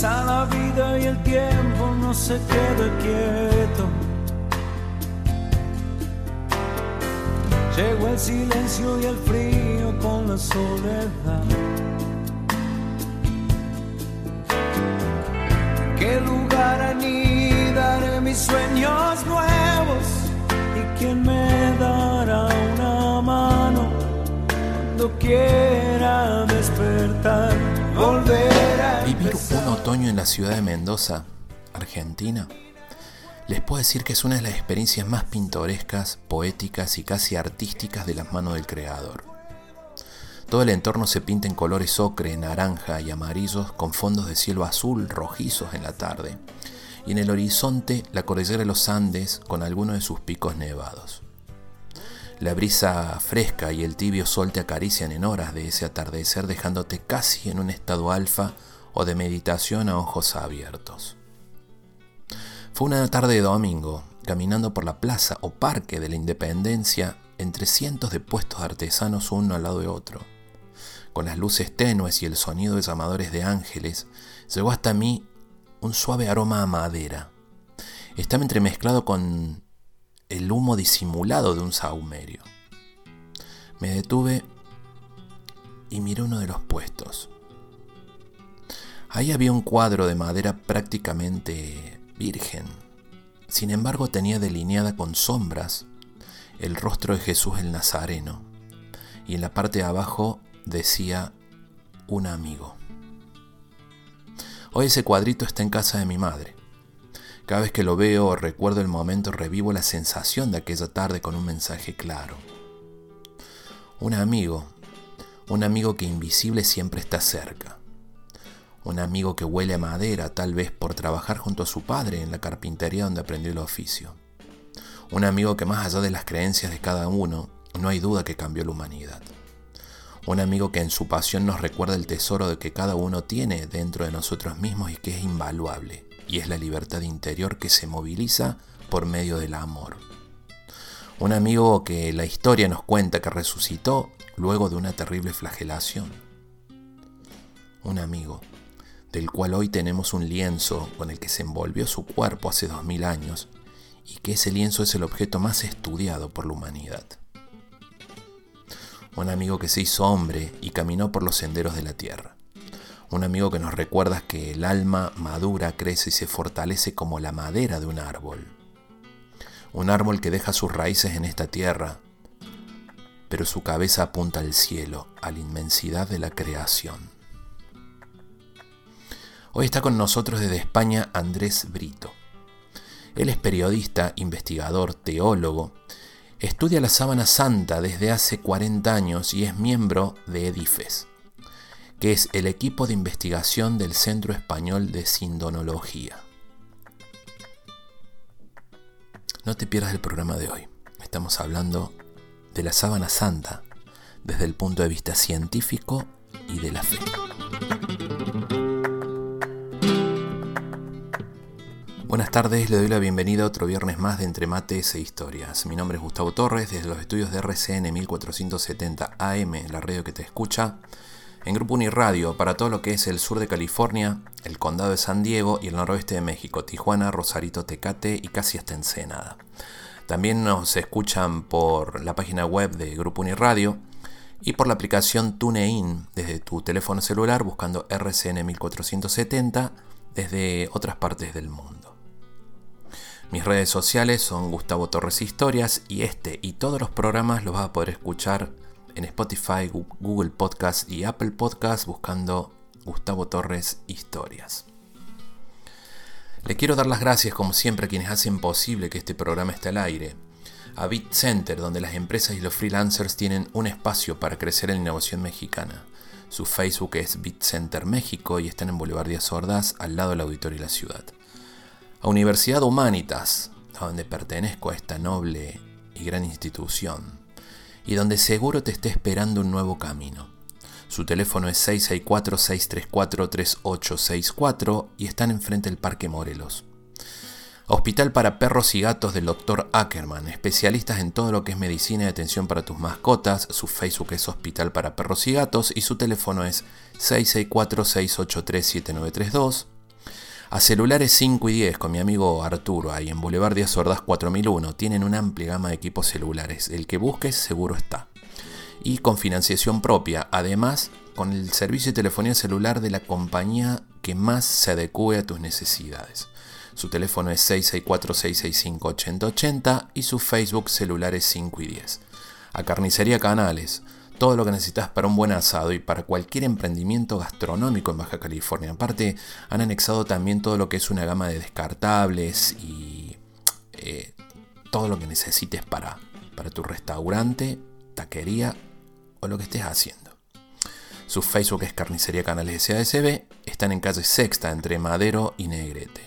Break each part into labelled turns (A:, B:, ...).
A: Pasa la vida y el tiempo no se queda quieto. Llegó el silencio y el frío con la soledad. ¿Qué lugar anidaré mis sueños nuevos? ¿Y quién me dará una mano cuando quiera despertar?
B: Vivir un otoño en la ciudad de Mendoza, Argentina, les puedo decir que es una de las experiencias más pintorescas, poéticas y casi artísticas de las manos del creador. Todo el entorno se pinta en colores ocre, naranja y amarillos con fondos de cielo azul rojizos en la tarde, y en el horizonte la cordillera de los Andes con algunos de sus picos nevados. La brisa fresca y el tibio sol te acarician en horas de ese atardecer dejándote casi en un estado alfa o de meditación a ojos abiertos. Fue una tarde de domingo, caminando por la plaza o parque de la Independencia entre cientos de puestos artesanos uno al lado de otro. Con las luces tenues y el sonido de llamadores de ángeles, llegó hasta mí un suave aroma a madera. Estaba entremezclado con el humo disimulado de un sahumerio. Me detuve y miré uno de los puestos. Ahí había un cuadro de madera prácticamente virgen. Sin embargo, tenía delineada con sombras el rostro de Jesús el Nazareno. Y en la parte de abajo decía un amigo. Hoy ese cuadrito está en casa de mi madre. Cada vez que lo veo o recuerdo el momento, revivo la sensación de aquella tarde con un mensaje claro. Un amigo, un amigo que invisible siempre está cerca. Un amigo que huele a madera, tal vez por trabajar junto a su padre en la carpintería donde aprendió el oficio. Un amigo que más allá de las creencias de cada uno, no hay duda que cambió la humanidad. Un amigo que en su pasión nos recuerda el tesoro de que cada uno tiene dentro de nosotros mismos y que es invaluable, y es la libertad interior que se moviliza por medio del amor. Un amigo que la historia nos cuenta que resucitó luego de una terrible flagelación. Un amigo del cual hoy tenemos un lienzo con el que se envolvió su cuerpo hace dos mil años y que ese lienzo es el objeto más estudiado por la humanidad. Un amigo que se hizo hombre y caminó por los senderos de la tierra. Un amigo que nos recuerda que el alma madura, crece y se fortalece como la madera de un árbol. Un árbol que deja sus raíces en esta tierra, pero su cabeza apunta al cielo, a la inmensidad de la creación. Hoy está con nosotros desde España Andrés Brito. Él es periodista, investigador, teólogo, estudia la sábana santa desde hace 40 años y es miembro de EDIFES, que es el equipo de investigación del Centro Español de Sindonología. No te pierdas el programa de hoy. Estamos hablando de la sábana santa desde el punto de vista científico y de la fe. Buenas tardes, le doy la bienvenida a otro viernes más de Entre Mates e Historias. Mi nombre es Gustavo Torres, desde los estudios de RCN 1470 AM, la radio que te escucha, en Grupo Uniradio para todo lo que es el sur de California, el condado de San Diego y el noroeste de México, Tijuana, Rosarito, Tecate y casi hasta Ensenada. También nos escuchan por la página web de Grupo Uniradio y por la aplicación TuneIn desde tu teléfono celular buscando RCN 1470 desde otras partes del mundo. Mis redes sociales son Gustavo Torres Historias y este y todos los programas los vas a poder escuchar en Spotify, Google Podcast y Apple Podcast buscando Gustavo Torres Historias. Le quiero dar las gracias como siempre a quienes hacen posible que este programa esté al aire. A Bit Center, donde las empresas y los freelancers tienen un espacio para crecer en la innovación mexicana. Su Facebook es Bit Center México y están en Boulevard Díaz Ordaz, al lado del auditorio y la ciudad a Universidad Humanitas, a donde pertenezco a esta noble y gran institución, y donde seguro te esté esperando un nuevo camino. Su teléfono es 664-634-3864 y están enfrente del Parque Morelos. Hospital para Perros y Gatos del Dr. Ackerman, especialistas en todo lo que es medicina y atención para tus mascotas. Su Facebook es Hospital para Perros y Gatos y su teléfono es 664-683-7932. A celulares 5 y 10 con mi amigo Arturo, ahí en Boulevard Díaz Ordaz 4001, tienen una amplia gama de equipos celulares. El que busques seguro está. Y con financiación propia, además con el servicio de telefonía celular de la compañía que más se adecue a tus necesidades. Su teléfono es 664-665-8080 y su Facebook celulares 5 y 10. A Carnicería Canales, todo lo que necesitas para un buen asado y para cualquier emprendimiento gastronómico en Baja California. Aparte, han anexado también todo lo que es una gama de descartables y eh, todo lo que necesites para, para tu restaurante, taquería o lo que estés haciendo. Su Facebook es Carnicería Canales SASB. Están en calle Sexta entre Madero y Negrete.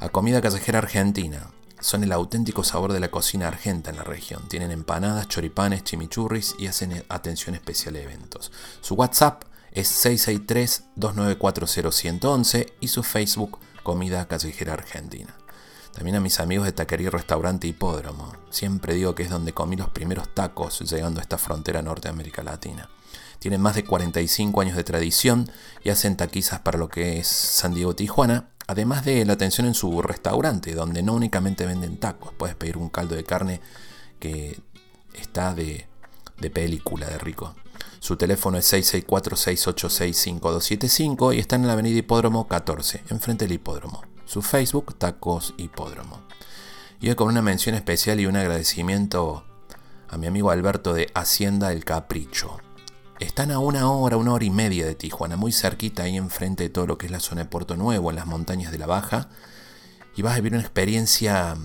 B: A comida callejera argentina. Son el auténtico sabor de la cocina argenta en la región. Tienen empanadas, choripanes, chimichurris y hacen atención especial a eventos. Su WhatsApp es 663-2940-111 y su Facebook Comida Callejera Argentina. También a mis amigos de Taquería Restaurante Hipódromo. Siempre digo que es donde comí los primeros tacos llegando a esta frontera norte de América Latina. Tienen más de 45 años de tradición y hacen taquizas para lo que es San Diego Tijuana, además de la atención en su restaurante, donde no únicamente venden tacos, puedes pedir un caldo de carne que está de, película de rico. Su teléfono es 664-686-5275 y está en la avenida Hipódromo 14, enfrente del hipódromo. Su Facebook, Tacos Hipódromo. Y hoy con una mención especial y un agradecimiento a mi amigo Alberto de Hacienda El Capricho. Están a una hora, una hora y media de Tijuana, muy cerquita ahí enfrente de todo lo que es la zona de Puerto Nuevo, en las montañas de la Baja. Y vas a vivir una experiencia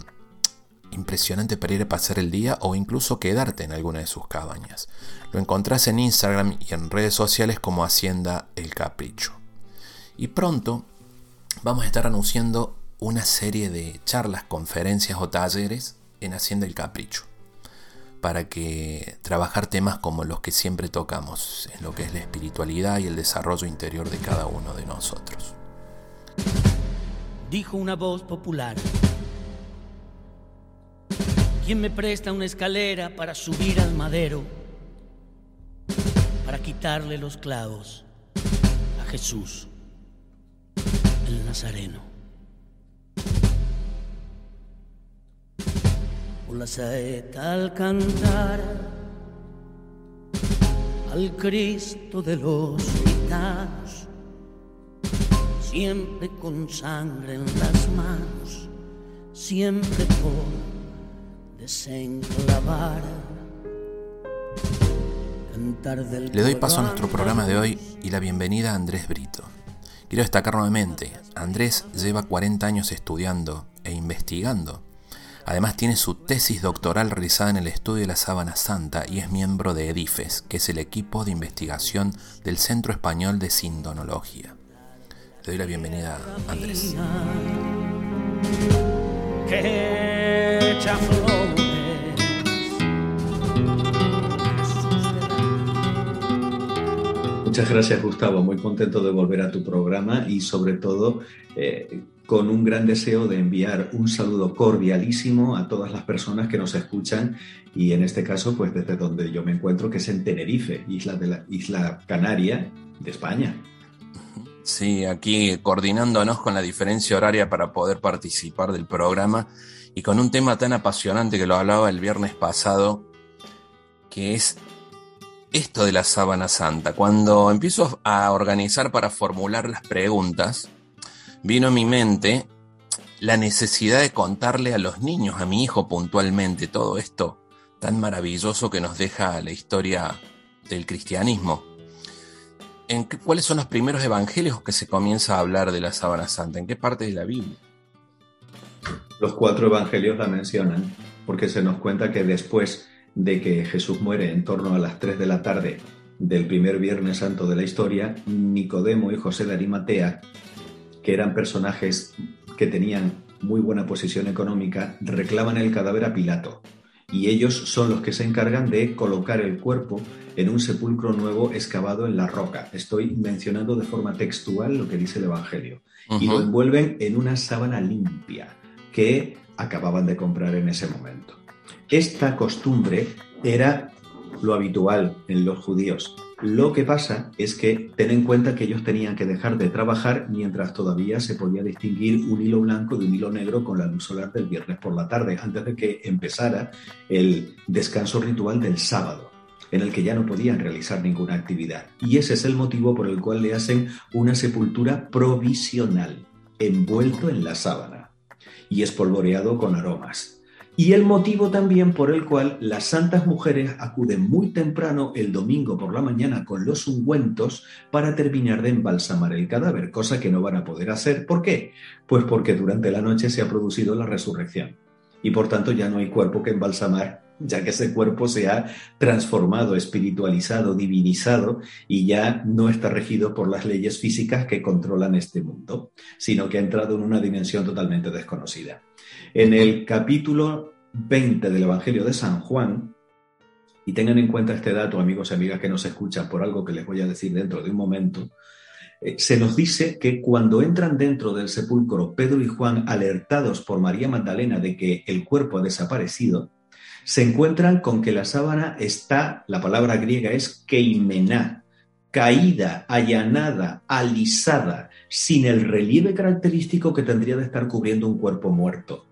B: impresionante para ir a pasar el día o incluso quedarte en alguna de sus cabañas. Lo encontrás en Instagram y en redes sociales como Hacienda El Capricho. Y pronto vamos a estar anunciando una serie de charlas, conferencias o talleres en Hacienda El Capricho para que trabajar temas como los que siempre tocamos, en lo que es la espiritualidad y el desarrollo interior de cada uno de nosotros.
C: Dijo una voz popular. ¿Quién me presta una escalera para subir al madero? Para quitarle los clavos a Jesús, el Nazareno. La saeta al cantar al Cristo de los gitanos, siempre con sangre en las manos, siempre por desenclavar.
B: Cantar del Le doy paso a nuestro programa de hoy y la bienvenida a Andrés Brito. Quiero destacar nuevamente, Andrés lleva 40 años estudiando e investigando Además tiene su tesis doctoral realizada en el estudio de la sábana santa y es miembro de EDIFES, que es el equipo de investigación del Centro Español de Sindonología. Le doy la bienvenida a Andrés.
D: Muchas gracias Gustavo, muy contento de volver a tu programa y sobre todo eh, con un gran deseo de enviar un saludo cordialísimo a todas las personas que nos escuchan y en este caso pues desde donde yo me encuentro que es en Tenerife, isla de la isla Canaria de España.
B: Sí, aquí coordinándonos con la diferencia horaria para poder participar del programa y con un tema tan apasionante que lo hablaba el viernes pasado, que es esto de la sábana santa. Cuando empiezo a organizar para formular las preguntas, vino a mi mente la necesidad de contarle a los niños, a mi hijo puntualmente, todo esto tan maravilloso que nos deja la historia del cristianismo. ¿En ¿Cuáles son los primeros evangelios que se comienza a hablar de la sábana santa? ¿En qué parte de la Biblia?
D: Los cuatro evangelios la mencionan, porque se nos cuenta que después de que Jesús muere en torno a las 3 de la tarde del primer Viernes Santo de la historia, Nicodemo y José de Arimatea, que eran personajes que tenían muy buena posición económica, reclaman el cadáver a Pilato. Y ellos son los que se encargan de colocar el cuerpo en un sepulcro nuevo excavado en la roca. Estoy mencionando de forma textual lo que dice el Evangelio. Y lo envuelven en una sábana limpia que acababan de comprar en ese momento. Esta costumbre era lo habitual en los judíos. Lo que pasa es que ten en cuenta que ellos tenían que dejar de trabajar mientras todavía se podía distinguir un hilo blanco de un hilo negro con la luz solar del viernes por la tarde, antes de que empezara el descanso ritual del sábado en el que ya no podían realizar ninguna actividad. Y ese es el motivo por el cual le hacen una sepultura provisional, envuelto en la sábana y espolvoreado con aromas. Y el motivo también por el cual las santas mujeres acuden muy temprano el domingo por la mañana con los ungüentos para terminar de embalsamar el cadáver, cosa que no van a poder hacer. ¿Por qué? Pues porque durante la noche se ha producido la resurrección y por tanto ya no hay cuerpo que embalsamar ya que ese cuerpo se ha transformado, espiritualizado, divinizado y ya no está regido por las leyes físicas que controlan este mundo, sino que ha entrado en una dimensión totalmente desconocida. En el capítulo 20 del Evangelio de San Juan, y tengan en cuenta este dato, amigos y amigas que nos escuchan, por algo que les voy a decir dentro de un momento, eh, se nos dice que cuando entran dentro del sepulcro Pedro y Juan, alertados por María Magdalena de que el cuerpo ha desaparecido, se encuentran con que la sábana está, la palabra griega es keimená, caída, allanada, alisada, sin el relieve característico que tendría de estar cubriendo un cuerpo muerto.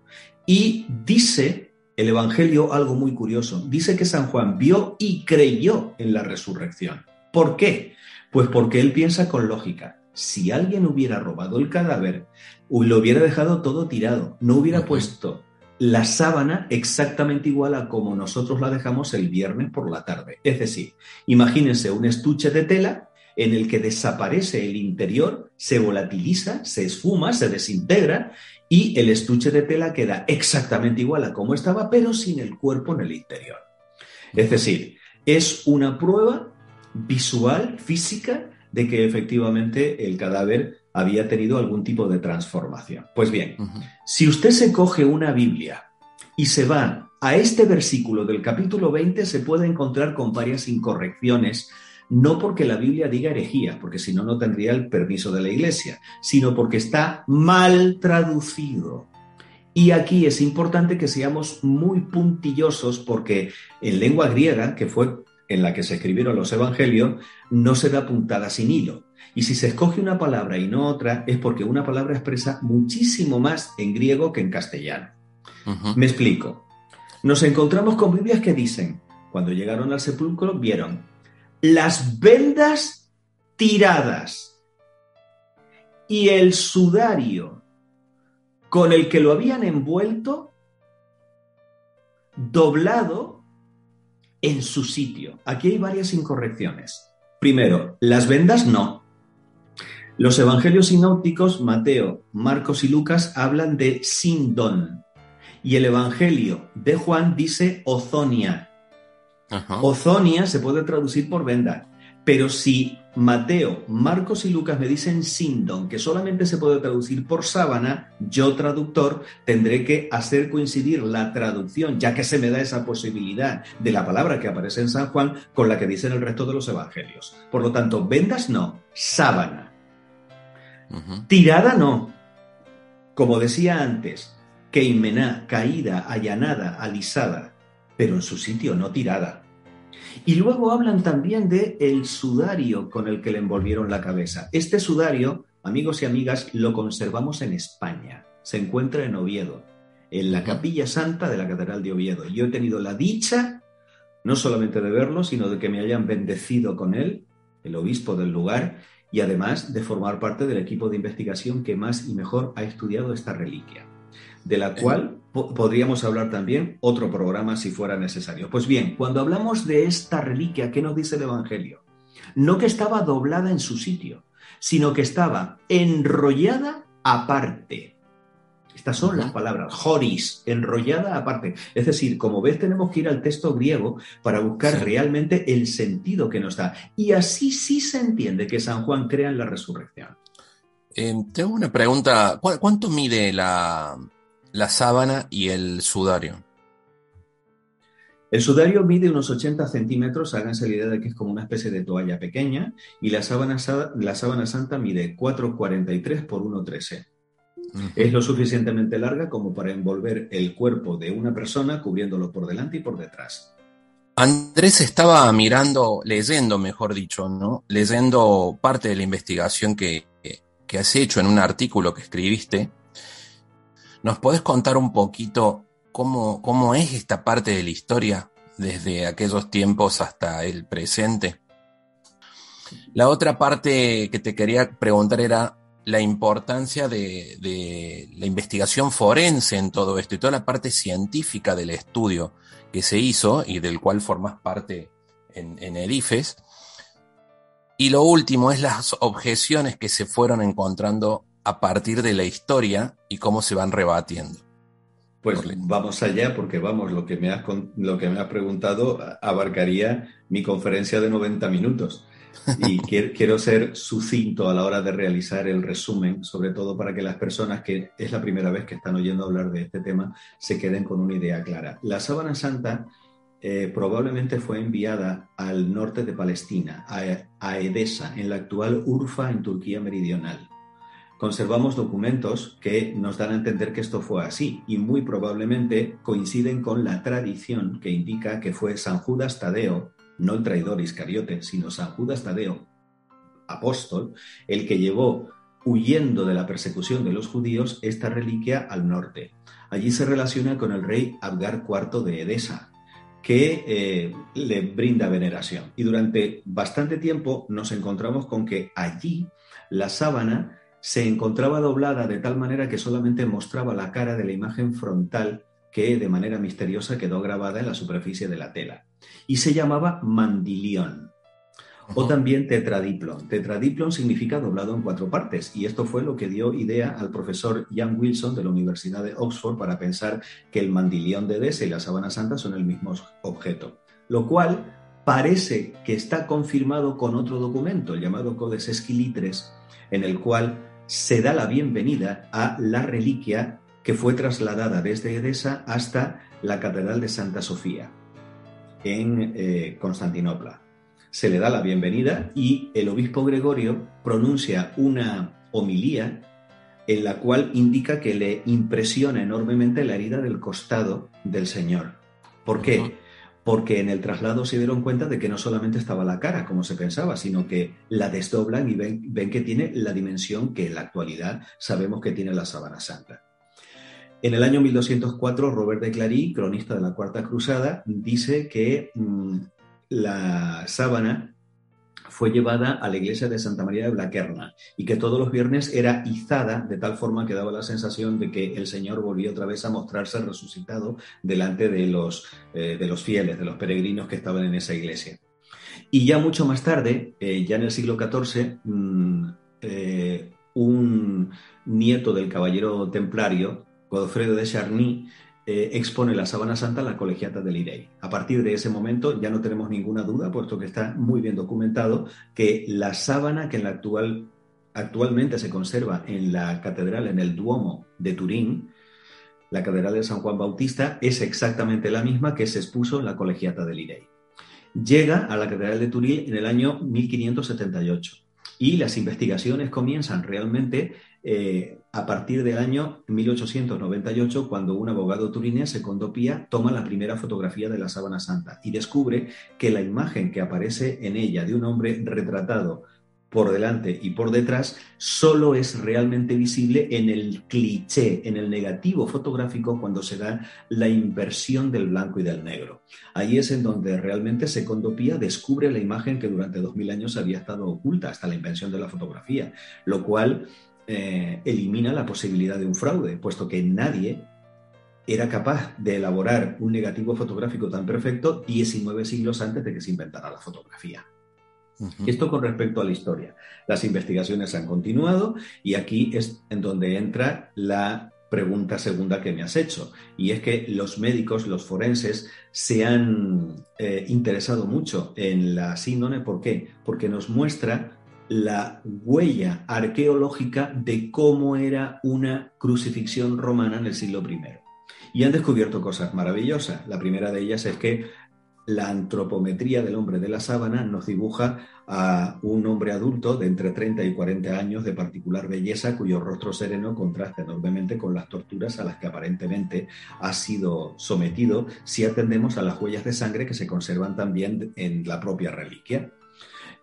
D: Y dice el Evangelio algo muy curioso. Dice que San Juan vio y creyó en la resurrección. ¿Por qué? Pues porque él piensa con lógica. Si alguien hubiera robado el cadáver, lo hubiera dejado todo tirado, no hubiera puesto la sábana exactamente igual a como nosotros la dejamos el viernes por la tarde. Es decir, imagínense un estuche de tela en el que desaparece el interior, se volatiliza, se esfuma, se desintegra y el estuche de tela queda exactamente igual a como estaba, pero sin el cuerpo en el interior. Es decir, es una prueba visual, física, de que efectivamente el cadáver había tenido algún tipo de transformación. Pues bien, si usted se coge una Biblia y se va a este versículo del capítulo 20, se puede encontrar con varias incorrecciones, no porque la Biblia diga herejía, porque si no, no tendría el permiso de la Iglesia, sino porque está mal traducido. Y aquí es importante que seamos muy puntillosos porque en lengua griega, que fue en la que se escribieron los evangelios, no se da puntada sin hilo. Y si se escoge una palabra y no otra, es porque una palabra expresa muchísimo más en griego que en castellano. Me explico. Nos encontramos con Biblias que dicen, cuando llegaron al sepulcro, vieron las vendas tiradas y el sudario con el que lo habían envuelto doblado en su sitio. Aquí hay varias incorrecciones. Primero, las vendas no. Los evangelios sinópticos, Mateo, Marcos y Lucas, hablan de Sindón. Y el evangelio de Juan dice ozonia. Ozonia se puede traducir por venda. Pero si Mateo, Marcos y Lucas me dicen Sindón, que solamente se puede traducir por sábana, yo traductor tendré que hacer coincidir la traducción, ya que se me da esa posibilidad de la palabra que aparece en San Juan con la que dicen el resto de los evangelios. Por lo tanto, vendas no, sábana. Tirada no. Como decía antes, queimená, caída, allanada, alisada, pero en su sitio, no tirada. Y luego hablan también de el sudario con el que le envolvieron la cabeza. Este sudario, amigos y amigas, lo conservamos en España. Se encuentra en Oviedo, en la capilla santa de la Catedral de Oviedo. Yo he tenido la dicha no solamente de verlo, sino de que me hayan bendecido con él, el obispo del lugar, y además de formar parte del equipo de investigación que más y mejor ha estudiado esta reliquia, de la cual podríamos hablar también otro programa si fuera necesario. Pues bien, cuando hablamos de esta reliquia, ¿qué nos dice el Evangelio? No que estaba doblada en su sitio, sino que estaba enrollada aparte. Estas son las palabras, joris, enrollada aparte. Es decir, como ves, tenemos que ir al texto griego para buscar realmente el sentido que nos da. Y así sí se entiende que San Juan crea en la resurrección.
B: Eh, tengo una pregunta. ¿Cuánto mide la, sábana y el sudario?
D: El sudario mide unos 80 centímetros, háganse la idea de que es como una especie de toalla pequeña, y la sábana, la sábana santa mide 4,43 por 1,13. Es lo suficientemente larga como para envolver el cuerpo de una persona cubriéndolo por delante y por detrás.
B: Andrés estaba mirando, leyendo, mejor dicho, ¿no? Leyendo parte de la investigación que, que has hecho en un artículo que escribiste. ¿Nos podés contar un poquito cómo, cómo es esta parte de la historia desde aquellos tiempos hasta el presente? La otra parte que te quería preguntar era la importancia de, la investigación forense en todo esto y toda la parte científica del estudio que se hizo y del cual formas parte en, en Edifes. Y lo último es las objeciones que se fueron encontrando a partir de la historia y cómo se van rebatiendo.
D: Pues vamos allá, porque vamos, lo que me has, lo que me has preguntado abarcaría mi conferencia de 90 minutos. Y quiero ser sucinto a la hora de realizar el resumen, sobre todo para que las personas que es la primera vez que están oyendo hablar de este tema se queden con una idea clara. La sábana santa eh, probablemente fue enviada al norte de Palestina, a, a Edesa, en la actual Urfa, en Turquía meridional conservamos documentos que nos dan a entender que esto fue así y muy probablemente coinciden con la tradición que indica que fue San Judas Tadeo no el traidor Iscariote, sino San Judas Tadeo, apóstol, el que llevó huyendo de la persecución de los judíos esta reliquia al norte. Allí se relaciona con el rey Abgar IV de Edesa, que eh, le brinda veneración. Y durante bastante tiempo nos encontramos con que allí la sábana se encontraba doblada de tal manera que solamente mostraba la cara de la imagen frontal que de manera misteriosa quedó grabada en la superficie de la tela y se llamaba mandilión o también tetradiplon. Tetradiplon significa doblado en cuatro partes y esto fue lo que dio idea al profesor Jan Wilson de la Universidad de Oxford para pensar que el mandilión de Edesa y la sábana santa son el mismo objeto, lo cual parece que está confirmado con otro documento llamado Codex Esquilitres, en el cual se da la bienvenida a la reliquia que fue trasladada desde Edesa hasta la Catedral de Santa Sofía en eh, Constantinopla. Se le da la bienvenida y el obispo Gregorio pronuncia una homilía en la cual indica que le impresiona enormemente la herida del costado del Señor. ¿Por qué? Porque en el traslado se dieron cuenta de que no solamente estaba la cara, como se pensaba, sino que la desdoblan y ven, que tiene la dimensión que en la actualidad sabemos que tiene la sábana santa. En el año 1204, Robert de Clary, cronista de la Cuarta Cruzada, dice que mm, la sábana fue llevada a la iglesia de Santa María de Blaquerna y que todos los viernes era izada de tal forma que daba la sensación de que el Señor volvió otra vez a mostrarse resucitado delante de los, eh, de los fieles, de los peregrinos que estaban en esa iglesia. Y ya mucho más tarde, eh, ya en el siglo XIV, mm, eh, un nieto del caballero templario, Godofredo de Charny eh, expone la sábana santa a la colegiata del Irey. A partir de ese momento ya no tenemos ninguna duda, puesto que está muy bien documentado, que la sábana que en la actual, actualmente se conserva en la catedral, en el Duomo de Turín, la catedral de San Juan Bautista, es exactamente la misma que se expuso en la colegiata del Irey. Llega a la catedral de Turín en el año 1578 y las investigaciones comienzan realmente eh, a partir del año 1898, cuando un abogado turinés, Secondo Pía, toma la primera fotografía de la sábana santa y descubre que la imagen que aparece en ella de un hombre retratado por delante y por detrás solo es realmente visible en el cliché, en el negativo fotográfico cuando se da la inversión del blanco y del negro. Ahí es en donde realmente Secondo Pía descubre la imagen que durante dos mil años había estado oculta hasta la invención de la fotografía, lo cual eh, elimina la posibilidad de un fraude, puesto que nadie era capaz de elaborar un negativo fotográfico tan perfecto 19 siglos antes de que se inventara la fotografía. Esto con respecto a la historia. Las investigaciones han continuado y aquí es en donde entra la pregunta segunda que me has hecho, y es que los médicos, los forenses, se han eh, interesado mucho en la síndrome. ¿Por qué? Porque nos muestra la huella arqueológica de cómo era una crucifixión romana en el siglo I. Y han descubierto cosas maravillosas. La primera de ellas es que la antropometría del hombre de la sábana nos dibuja a un hombre adulto de entre 30 y 40 años de particular belleza cuyo rostro sereno contrasta enormemente con las torturas a las que aparentemente ha sido sometido si atendemos a las huellas de sangre que se conservan también en la propia reliquia.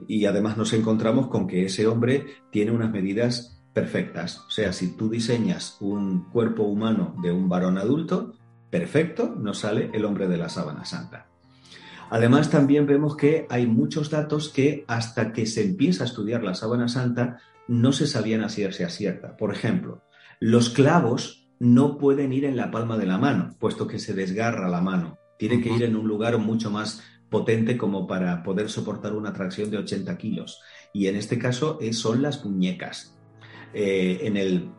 D: Y además nos encontramos con que ese hombre tiene unas medidas perfectas. O sea, si tú diseñas un cuerpo humano de un varón adulto, perfecto, nos sale el hombre de la sábana santa. Además, también vemos que hay muchos datos que hasta que se empieza a estudiar la sábana santa no se sabían así si acierta. Por ejemplo, los clavos no pueden ir en la palma de la mano, puesto que se desgarra la mano. Tiene que ir en un lugar mucho más potente como para poder soportar una tracción de 80 kilos. Y en este caso eh, son las muñecas. Eh, en el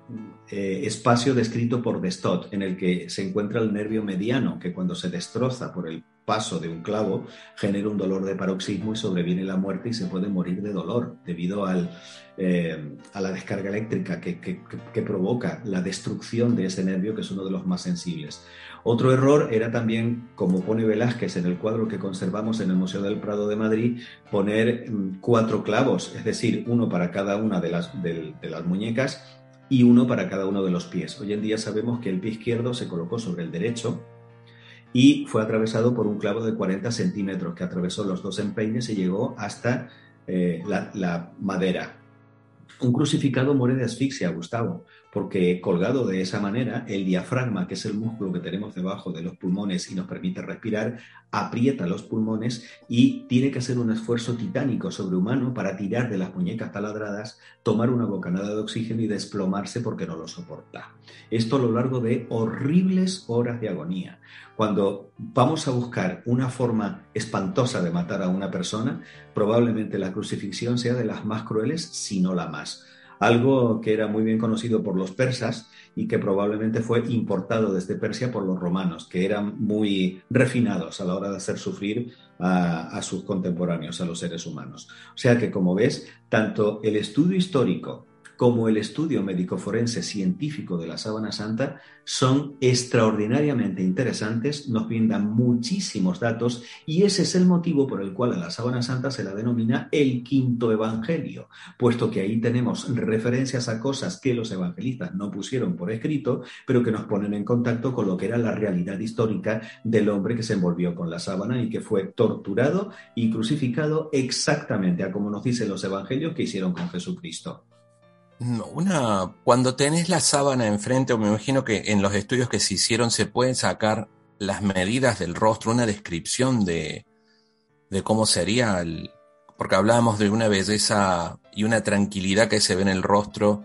D: eh, espacio descrito por Destot, en el que se encuentra el nervio mediano, que cuando se destroza por el paso de un clavo genera un dolor de paroxismo y sobreviene la muerte y se puede morir de dolor debido al, eh, a la descarga eléctrica que, provoca la destrucción de ese nervio que es uno de los más sensibles. Otro error era también, como pone Velázquez en el cuadro que conservamos en el Museo del Prado de Madrid, poner mm, cuatro clavos, es decir, uno para cada una de las, de las muñecas y uno para cada uno de los pies. Hoy en día sabemos que el pie izquierdo se colocó sobre el derecho y fue atravesado por un clavo de 40 centímetros que atravesó los dos empeines y llegó hasta eh, la, madera. Un crucificado muere de asfixia, Gustavo, porque colgado de esa manera, el diafragma, que es el músculo que tenemos debajo de los pulmones y nos permite respirar, aprieta los pulmones y tiene que hacer un esfuerzo titánico sobrehumano para tirar de las muñecas taladradas, tomar una bocanada de oxígeno y desplomarse porque no lo soporta. Esto a lo largo de horribles horas de agonía. Cuando vamos a buscar una forma espantosa de matar a una persona, probablemente la crucifixión sea de las más crueles, si no la más. Algo que era muy bien conocido por los persas y que probablemente fue importado desde Persia por los romanos, que eran muy refinados a la hora de hacer sufrir a, a sus contemporáneos, a los seres humanos. O sea que, como ves, tanto el estudio histórico como el estudio médico forense científico de la sábana santa son extraordinariamente interesantes, nos brindan muchísimos datos y ese es el motivo por el cual a la sábana santa se la denomina el quinto evangelio, puesto que ahí tenemos referencias a cosas que los evangelistas no pusieron por escrito, pero que nos ponen en contacto con lo que era la realidad histórica del hombre que se envolvió con la sábana y que fue torturado y crucificado exactamente a como nos dicen los evangelios que hicieron con Jesucristo.
B: Una, cuando tenés la sábana enfrente, o me imagino que en los estudios que se hicieron se pueden sacar las medidas del rostro, una descripción de, de cómo sería, el, porque hablábamos de una belleza y una tranquilidad que se ve en el rostro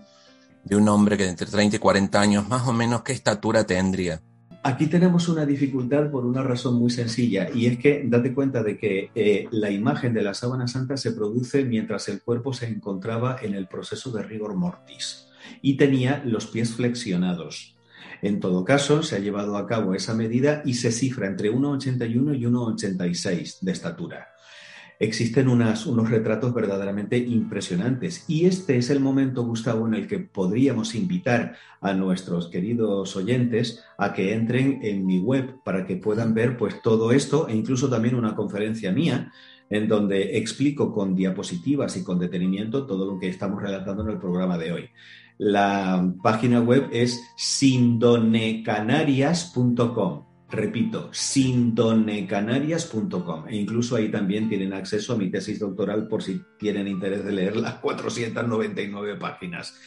B: de un hombre que entre 30 y 40 años, más o menos, ¿qué estatura tendría?
D: Aquí tenemos una dificultad por una razón muy sencilla y es que date cuenta de que eh, la imagen de la sábana santa se produce mientras el cuerpo se encontraba en el proceso de rigor mortis y tenía los pies flexionados. En todo caso, se ha llevado a cabo esa medida y se cifra entre 1,81 y 1,86 de estatura existen unos retratos verdaderamente impresionantes. Y este es el momento, Gustavo, en el que podríamos invitar a nuestros queridos oyentes a que entren en mi web para que puedan ver pues todo esto e incluso también una conferencia mía en donde explico con diapositivas y con detenimiento todo lo que estamos relatando en el programa de hoy. La página web es sindonecanarias.com Repito, sintonecanarias.com. E incluso ahí también tienen acceso a mi tesis doctoral por si tienen interés de leer las 499 páginas.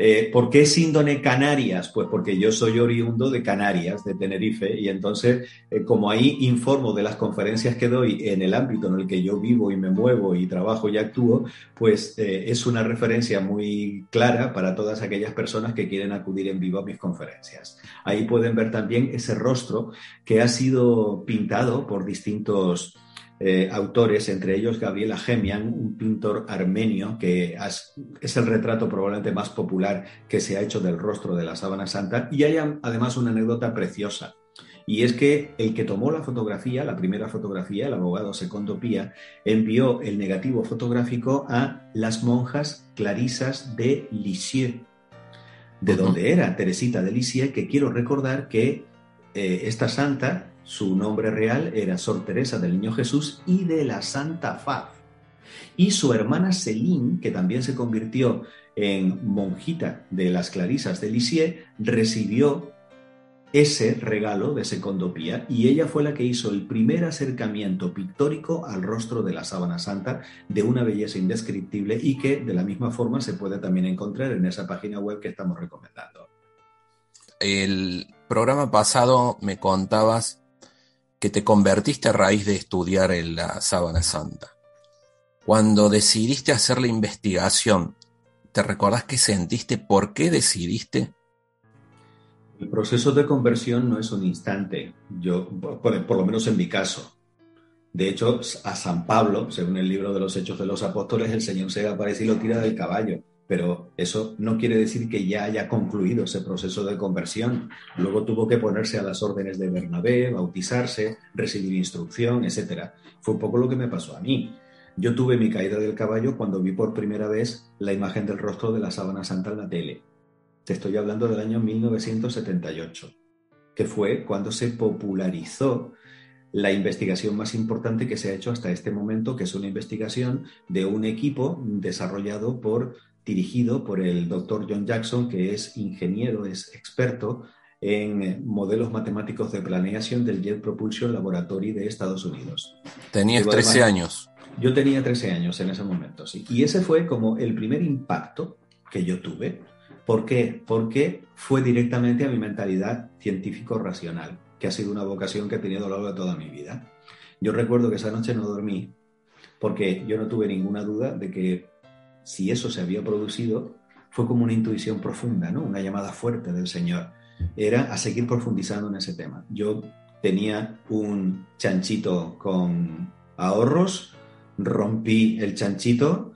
D: Eh, ¿Por qué Síndone Canarias? Pues porque yo soy oriundo de Canarias, de Tenerife, y entonces, eh, como ahí informo de las conferencias que doy en el ámbito en el que yo vivo y me muevo y trabajo y actúo, pues eh, es una referencia muy clara para todas aquellas personas que quieren acudir en vivo a mis conferencias. Ahí pueden ver también ese rostro que ha sido pintado por distintos eh, autores, entre ellos Gabriela Gemian, un pintor armenio que es el retrato probablemente más popular que se ha hecho del rostro de la sábana santa. Y hay además una anécdota preciosa. Y es que el que tomó la fotografía, la primera fotografía, el abogado Secondo Pía, envió el negativo fotográfico a las monjas clarisas de Lisieux, de donde era Teresita de Lisieux, que quiero recordar que eh, esta santa Su nombre real era Sor Teresa del Niño Jesús y de la Santa Faz. Y su hermana Céline, que también se convirtió en monjita de las Clarisas de Lisieux, recibió ese regalo de Secondopía y ella fue la que hizo el primer acercamiento pictórico al rostro de la sábana santa de una belleza indescriptible y que de la misma forma se puede también encontrar en esa página web que estamos recomendando.
B: El programa pasado me contabas que te convertiste a raíz de estudiar en la sábana santa. Cuando decidiste hacer la investigación, ¿te recordás qué sentiste? ¿Por qué decidiste?
D: El proceso de conversión no es un instante, yo, por, lo menos en mi caso. De hecho, a San Pablo, según el libro de los Hechos de los Apóstoles, el Señor se aparece y lo tira del caballo. Pero eso no quiere decir que ya haya concluido ese proceso de conversión. Luego tuvo que ponerse a las órdenes de Bernabé, bautizarse, recibir instrucción, etc. Fue un poco lo que me pasó a mí. Yo tuve mi caída del caballo cuando vi por primera vez la imagen del rostro de la sábana santa en la tele. Te estoy hablando del año 1978, que fue cuando se popularizó la investigación más importante que se ha hecho hasta este momento, que es una investigación de un equipo desarrollado por, dirigido por el doctor John Jackson, que es ingeniero, es experto en modelos matemáticos de planeación del Jet Propulsion Laboratory de Estados Unidos.
B: Tenías 13 años.
D: Yo tenía 13 años en ese momento, sí. Y ese fue como el primer impacto que yo tuve. ¿Por qué? Porque fue directamente a mi mentalidad científico-racional, que ha sido una vocación que he tenido a lo largo de toda mi vida. Yo recuerdo que esa noche no dormí porque yo no tuve ninguna duda de que si eso se había producido, fue como una intuición profunda, ¿no? Una llamada fuerte del Señor. Era a seguir profundizando en ese tema. Yo tenía un chanchito con ahorros, rompí el chanchito,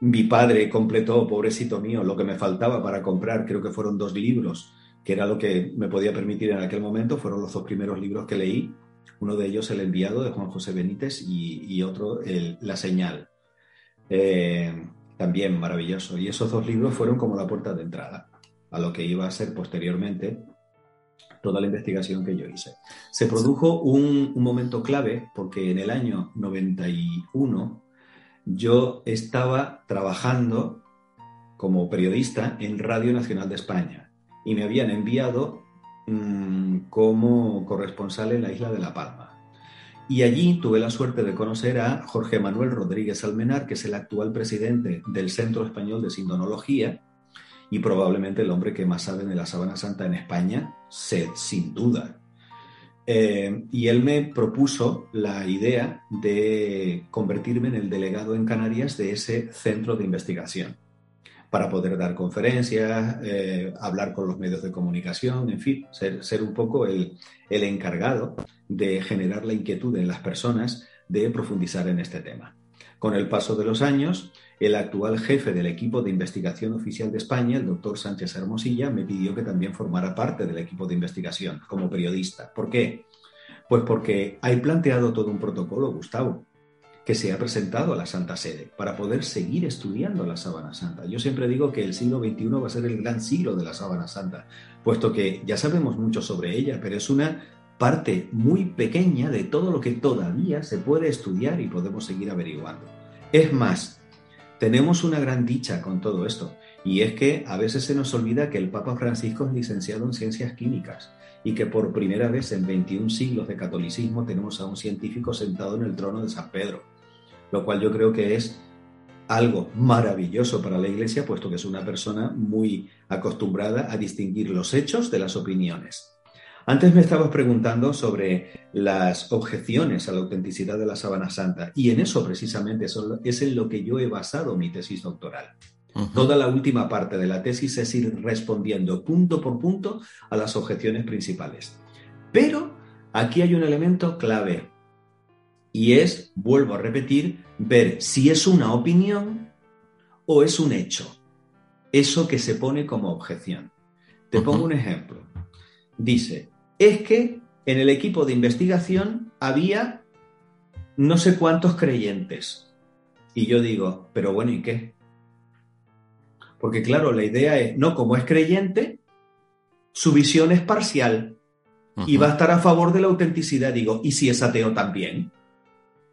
D: mi padre completó, pobrecito mío, lo que me faltaba para comprar, creo que fueron dos libros, que era lo que me podía permitir en aquel momento, fueron los dos primeros libros que leí, uno de ellos El enviado de Juan José Benítez y, otro La señal. Eh, también maravilloso. Y esos dos libros fueron como la puerta de entrada a lo que iba a ser posteriormente toda la investigación que yo hice. Se produjo un, momento clave porque en el año 91 yo estaba trabajando como periodista en Radio Nacional de España y me habían enviado mm, como corresponsal en la isla de La Palma. Y allí tuve la suerte de conocer a Jorge Manuel Rodríguez Almenar, que es el actual presidente del Centro Español de Sindonología, y probablemente el hombre que más sabe de la sábana santa en España, sin duda. Eh, y él me propuso la idea de convertirme en el delegado en Canarias de ese centro de investigación para poder dar conferencias, eh, hablar con los medios de comunicación, en fin, ser, un poco el, el encargado de generar la inquietud en las personas de profundizar en este tema. Con el paso de los años, el actual jefe del equipo de investigación oficial de España, el doctor Sánchez Hermosilla, me pidió que también formara parte del equipo de investigación como periodista. ¿Por qué? Pues porque hay planteado todo un protocolo, Gustavo, que se ha presentado a la Santa Sede para poder seguir estudiando la Sábana Santa. Yo siempre digo que el siglo XXI va a ser el gran siglo de la Sábana Santa, puesto que ya sabemos mucho sobre ella, pero es una parte muy pequeña de todo lo que todavía se puede estudiar y podemos seguir averiguando. Es más, tenemos una gran dicha con todo esto, y es que a veces se nos olvida que el Papa Francisco es licenciado en ciencias químicas y que por primera vez en 21 siglos de catolicismo tenemos a un científico sentado en el trono de San Pedro, lo cual yo creo que es algo maravilloso para la Iglesia, puesto que es una persona muy acostumbrada a distinguir los hechos de las opiniones. Antes me estabas preguntando sobre las objeciones a la autenticidad de la sábana santa y en eso precisamente es en lo que yo he basado mi tesis doctoral. Toda la última parte de la tesis es ir respondiendo punto por punto a las objeciones principales. Pero aquí hay un elemento clave y es, vuelvo a repetir, ver si es una opinión o es un hecho. Eso que se pone como objeción. Te pongo un ejemplo. Dice, es que en el equipo de investigación había no sé cuántos creyentes. Y yo digo, pero bueno, ¿y qué? Porque claro, la idea es, no, como es creyente, su visión es parcial. y va a estar a favor de la autenticidad. Digo, ¿y si es ateo también?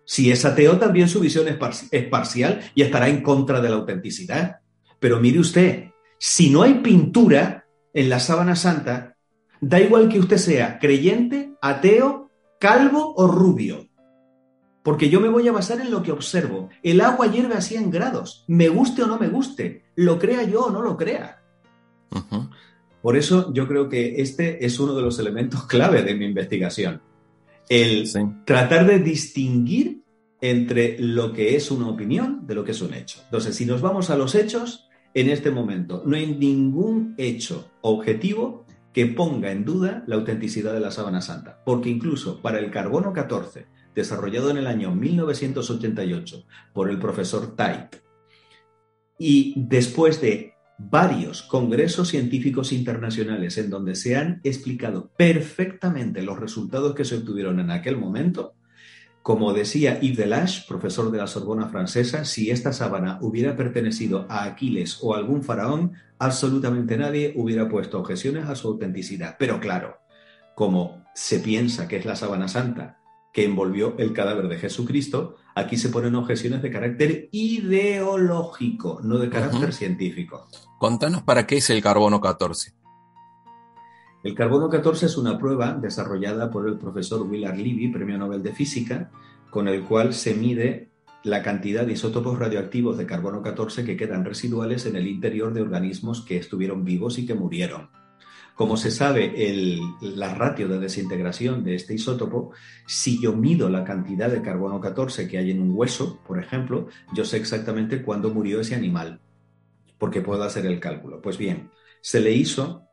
D: Si es ateo, también su visión es, parcial y estará en contra de la autenticidad. Pero mire usted, si no hay pintura en la sábana santa, da igual que usted sea creyente, ateo, calvo o rubio. Porque yo me voy a basar en lo que observo. El agua hierve a 100 grados, me guste o no me guste, lo crea yo o no lo crea. Por eso yo creo que este es uno de los elementos clave de mi investigación. El tratar de distinguir entre lo que es una opinión de lo que es un hecho. Entonces, si nos vamos a los hechos, en este momento no hay ningún hecho objetivo que ponga en duda la autenticidad de la sábana santa, porque incluso para el carbono 14, desarrollado en el año 1988 por el profesor Tait, y después de varios congresos científicos internacionales en donde se han explicado perfectamente los resultados que se obtuvieron en aquel momento. Como decía Yves Delage, profesor de la Sorbona francesa, si esta sábana hubiera pertenecido a Aquiles o a algún faraón, absolutamente nadie hubiera puesto objeciones a su autenticidad. Pero claro, como se piensa que es la sábana santa que envolvió el cadáver de Jesucristo, aquí se ponen objeciones de carácter ideológico, no de carácter científico.
B: Contanos para qué es el carbono 14.
D: El carbono 14 es una prueba desarrollada por el profesor Willard Levy, Premio Nobel de Física, con el cual se mide la cantidad de isótopos radioactivos de carbono 14 que quedan residuales en el interior de organismos que estuvieron vivos y que murieron. Como se sabe la ratio de desintegración de este isótopo, si yo mido la cantidad de carbono 14 que hay en un hueso, por ejemplo, yo sé exactamente cuándo murió ese animal, porque puedo hacer el cálculo. Pues bien, se le hizo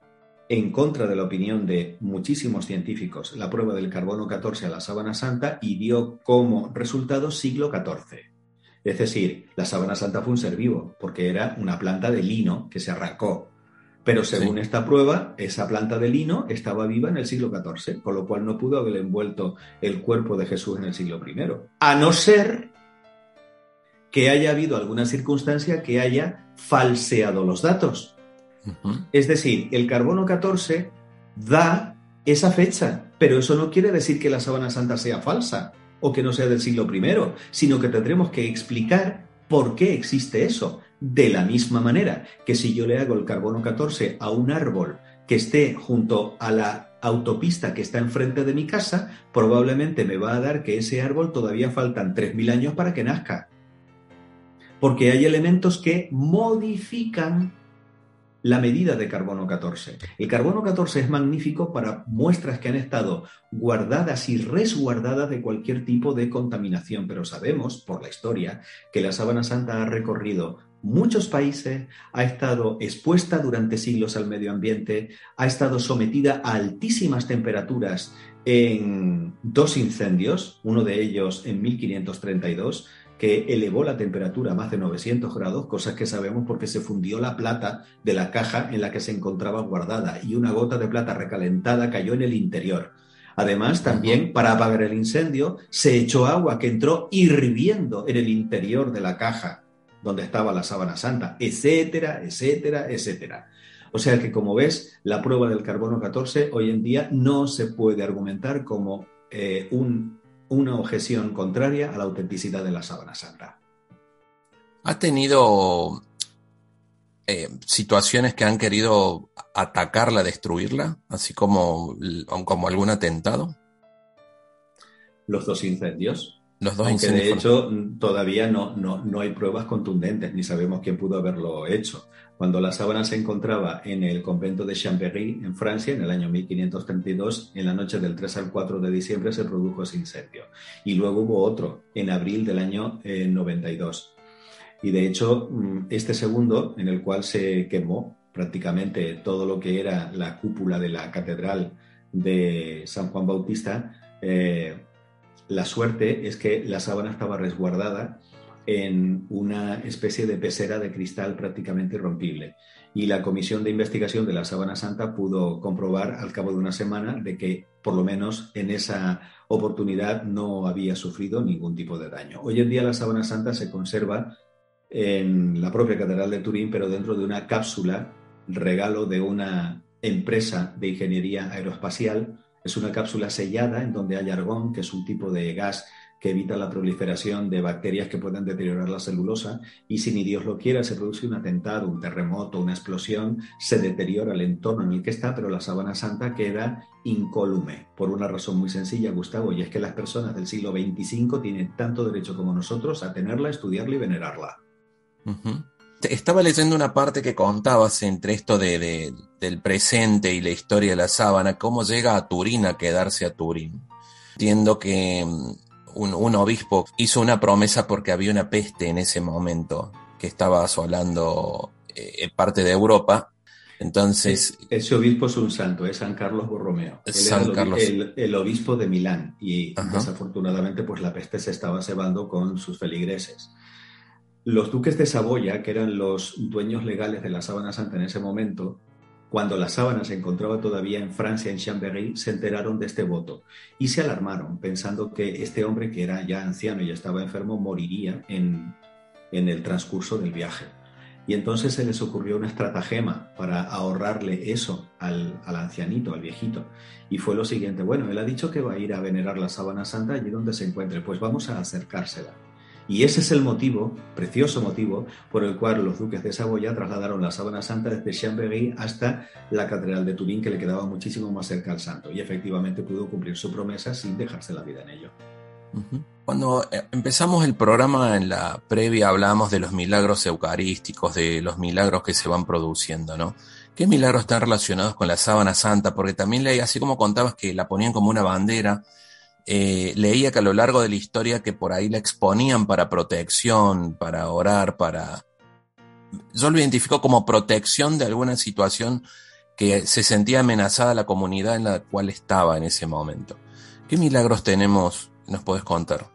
D: en contra de la opinión de muchísimos científicos la prueba del carbono 14 a la sábana santa y dio como resultado siglo XIV. Es decir, la sábana santa fue un ser vivo, porque era una planta de lino que se arrancó pero según esta prueba, esa planta de lino estaba viva en el siglo XIV, con lo cual no pudo haber envuelto el cuerpo de Jesús en el siglo I. A no ser que haya habido alguna circunstancia que haya falseado los datos. Es decir, el carbono 14 da esa fecha, pero eso no quiere decir que la sábana santa sea falsa o que no sea del siglo I, sino que tendremos que explicar por qué existe eso. De la misma manera que si yo le hago el carbono 14 a un árbol que esté junto a la autopista que está enfrente de mi casa, probablemente me va a dar que ese árbol todavía faltan 3.000 años para que nazca. Porque hay elementos que modifican la medida de carbono 14. El carbono 14 es magnífico para muestras que han estado guardadas y resguardadas de cualquier tipo de contaminación, pero sabemos por la historia que la sábana santa ha recorrido muchos países, ha estado expuesta durante siglos al medio ambiente, ha estado sometida a altísimas temperaturas en dos incendios, uno de ellos en 1532, que elevó la temperatura a más de 900 grados, cosas que sabemos porque se fundió la plata de la caja en la que se encontraba guardada y una gota de plata recalentada cayó en el interior. Además, también para apagar el incendio se echó agua que entró hirviendo en el interior de la caja donde estaba la sábana santa, etcétera, etcétera, etcétera. O sea que, como ves, la prueba del carbono 14 hoy en día no se puede argumentar como eh, un, una objeción contraria a la autenticidad de la sábana santa.
B: ¿Ha tenido eh, situaciones que han querido atacarla, destruirla, así como, como algún atentado?
D: Los dos incendios.
B: Los dos
D: Aunque de hecho todavía no, no, no, hay pruebas contundentes, ni sabemos quién pudo haberlo hecho. Cuando la sábana se encontraba en el convento de Chambéry, en Francia, en el año 1532, en la noche del 3 al 4 de diciembre se produjo ese incendio. Y luego hubo otro, en abril del año 92. Eh, y de hecho, mm, este segundo, en el cual se quemó prácticamente todo lo que era la cúpula de la catedral de San Juan Bautista, eh, la suerte es que la sábana estaba resguardada en una especie de pecera de cristal prácticamente irrompible. Y la Comisión de Investigación de la Sábana Santa pudo comprobar al cabo de una semana de que, por lo menos en esa oportunidad, no había sufrido ningún tipo de daño. Hoy en día la Sábana Santa se conserva en la propia Catedral de Turín, pero dentro de una cápsula, regalo de una empresa de ingeniería aeroespacial Es una cápsula sellada en donde hay argón, que es un tipo de gas que evita la proliferación de bacterias que puedan deteriorar la celulosa y si ni Dios lo quiera se produce un atentado, un terremoto, una explosión, se deteriora el entorno en el que está, pero la sábana santa queda incólume por una razón muy sencilla, Gustavo, y es que las personas del siglo XXV tienen tanto derecho como nosotros a tenerla, estudiarla y venerarla.
B: Estaba leyendo una parte que contabas entre esto de, del presente y la historia de la sábana, cómo llega a Turín a quedarse a Turín. Entiendo que un, obispo hizo una promesa porque había una peste en ese momento que estaba asolando eh, parte de Europa. Entonces.
D: Ese obispo es un santo, es San Carlos Borromeo.
B: San el, Carlos.
D: El, obispo de Milán. Y desafortunadamente, pues la peste se estaba cebando con sus feligreses. Los duques de Saboya, que eran los dueños legales de la sábana santa en ese momento, cuando la sábana se encontraba todavía en Francia, en Chambéry, se enteraron de este voto y se alarmaron, pensando que este hombre, que era ya anciano y estaba enfermo, moriría en, el transcurso del viaje. Y entonces se les ocurrió una estratagema para ahorrarle eso al, al, ancianito, al viejito. Y fue lo siguiente, bueno, él ha dicho que va a ir a venerar la sábana santa allí donde se encuentre, pues vamos a acercársela. Y ese es el motivo, precioso motivo, por el cual los duques de Saboya trasladaron la sábana santa desde Chambéry hasta la Catedral de Turín, que le quedaba muchísimo más cerca al santo. Y efectivamente pudo cumplir su promesa sin dejarse la vida en ello.
B: Cuando eh, empezamos el programa en la previa hablamos de los milagros eucarísticos, de los milagros que se van produciendo, ¿no? ¿Qué milagros están relacionados con la sábana santa? Porque también leí, así como contabas que la ponían como una bandera, eh, leía que a lo largo de la historia que por ahí la exponían para protección, para orar, para... Yo lo identifico como protección de alguna situación que se sentía amenazada la comunidad en la cual estaba en ese momento. ¿Qué milagros tenemos? ¿Nos puedes contar?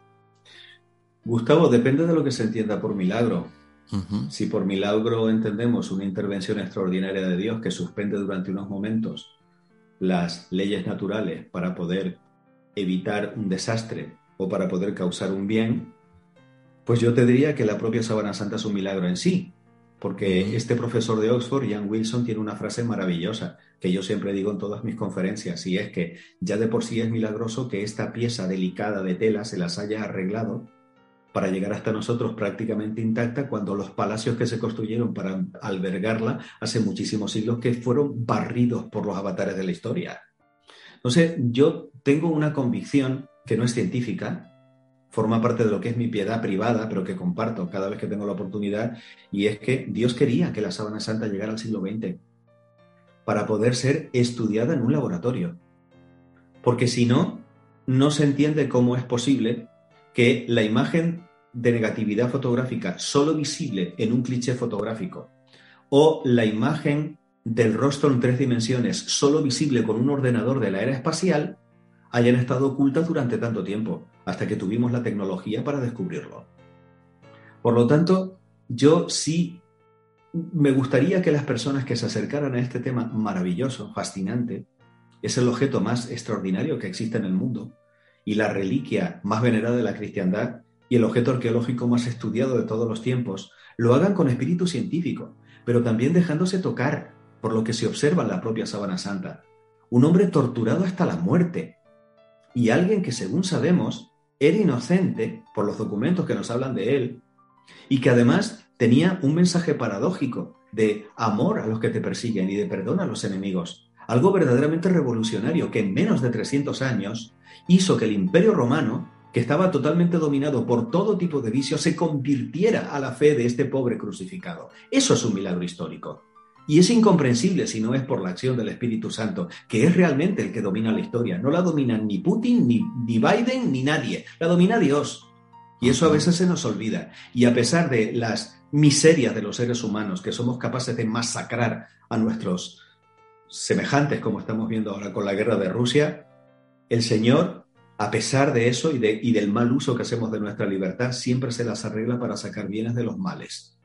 D: Gustavo, depende de lo que se entienda por milagro. Si por milagro entendemos una intervención extraordinaria de Dios que suspende durante unos momentos las leyes naturales para poder evitar un desastre o para poder causar un bien, pues yo te diría que la propia sábana santa es un milagro en sí, porque este profesor de Oxford, Ian Wilson, tiene una frase maravillosa que yo siempre digo en todas mis conferencias, y es que ya de por sí es milagroso que esta pieza delicada de tela se las haya arreglado para llegar hasta nosotros prácticamente intacta cuando los palacios que se construyeron para albergarla hace muchísimos siglos que fueron barridos por los avatares de la historia. Entonces, yo tengo una convicción que no es científica, forma parte de lo que es mi piedad privada, pero que comparto cada vez que tengo la oportunidad, y es que Dios quería que la sábana santa llegara al siglo XX para poder ser estudiada en un laboratorio. Porque si no, no se entiende cómo es posible que la imagen de negatividad fotográfica solo visible en un cliché fotográfico o la imagen del rostro en tres dimensiones, solo visible con un ordenador de la era espacial, hayan estado ocultas durante tanto tiempo, hasta que tuvimos la tecnología para descubrirlo. Por lo tanto, yo sí me gustaría que las personas que se acercaran a este tema maravilloso, fascinante, es el objeto más extraordinario que existe en el mundo y la reliquia más venerada de la cristiandad y el objeto arqueológico más estudiado de todos los tiempos, lo hagan con espíritu científico, pero también dejándose tocar por lo que se observa en la propia sábana santa. Un hombre torturado hasta la muerte y alguien que, según sabemos, era inocente por los documentos que nos hablan de él y que además tenía un mensaje paradójico de amor a los que te persiguen y de perdón a los enemigos. Algo verdaderamente revolucionario que en menos de 300 años hizo que el imperio romano, que estaba totalmente dominado por todo tipo de vicios, se convirtiera a la fe de este pobre crucificado. Eso es un milagro histórico. Y es incomprensible si no es por la acción del Espíritu Santo, que es realmente el que domina la historia. No la dominan ni Putin, ni, Biden, ni nadie. La domina Dios. Y eso a veces se nos olvida. Y a pesar de las miserias de los seres humanos, que somos capaces de masacrar a nuestros semejantes, como estamos viendo ahora con la guerra de Rusia, el Señor, a pesar de eso y, de, y del mal uso que hacemos de nuestra libertad, siempre se las arregla para sacar bienes de los males.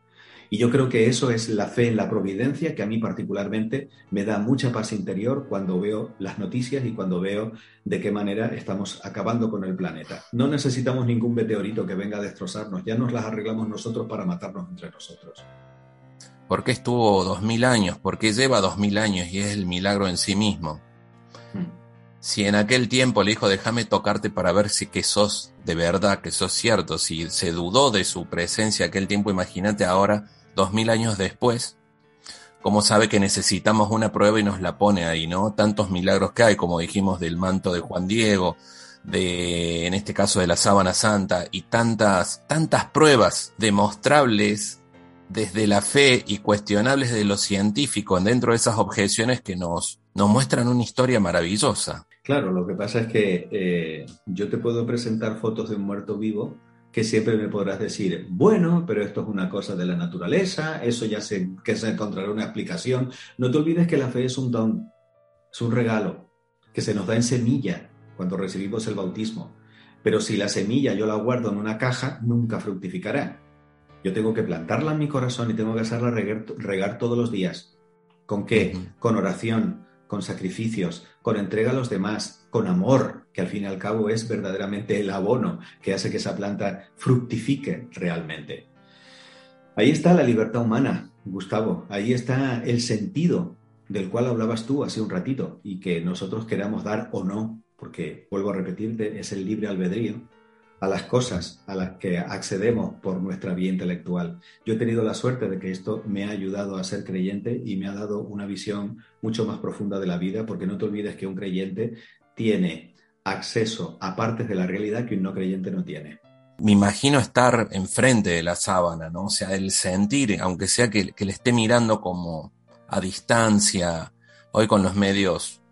D: Y yo creo que eso es la fe en la providencia que a mí particularmente me da mucha paz interior cuando veo las noticias y cuando veo de qué manera estamos acabando con el planeta. No necesitamos ningún meteorito que venga a destrozarnos, ya nos las arreglamos nosotros para matarnos entre nosotros.
B: ¿Por qué estuvo dos mil años? ¿Por qué lleva dos mil años y es el milagro en sí mismo? Hmm. si en aquel tiempo le dijo déjame tocarte para ver si que sos de verdad, que sos cierto, si se dudó de su presencia aquel tiempo, imagínate ahora, dos mil años después, cómo sabe que necesitamos una prueba y nos la pone ahí, ¿no? Tantos milagros que hay, como dijimos, del manto de Juan Diego, de, en este caso, de la sábana santa, y tantas, tantas pruebas demostrables desde la fe y cuestionables de lo científico dentro de esas objeciones que nos, nos muestran una historia maravillosa.
D: Claro, lo que pasa es que eh, yo te puedo presentar fotos de un muerto vivo que siempre me podrás decir, bueno, pero esto es una cosa de la naturaleza, eso ya se, que se encontrará una explicación. No te olvides que la fe es un don, es un regalo que se nos da en semilla cuando recibimos el bautismo. Pero si la semilla yo la guardo en una caja, nunca fructificará. Yo tengo que plantarla en mi corazón y tengo que hacerla regar, todos los días. ¿Con qué? Con oración, con sacrificios, con entrega a los demás, con amor, que al fin y al cabo es verdaderamente el abono que hace que esa planta fructifique realmente. Ahí está la libertad humana, Gustavo. Ahí está el sentido del cual hablabas tú hace un ratito y que nosotros queramos dar o no, porque vuelvo a repetirte, es el libre albedrío a las cosas a las que accedemos por nuestra vía intelectual. Yo he tenido la suerte de que esto me ha ayudado a ser creyente y me ha dado una visión mucho más profunda de la vida, porque no te olvides que un creyente tiene acceso a partes de la realidad que un no creyente no tiene.
B: Me imagino estar enfrente de la sábana, ¿no? O sea, el sentir, aunque sea que, que le esté mirando como a distancia, hoy con los medios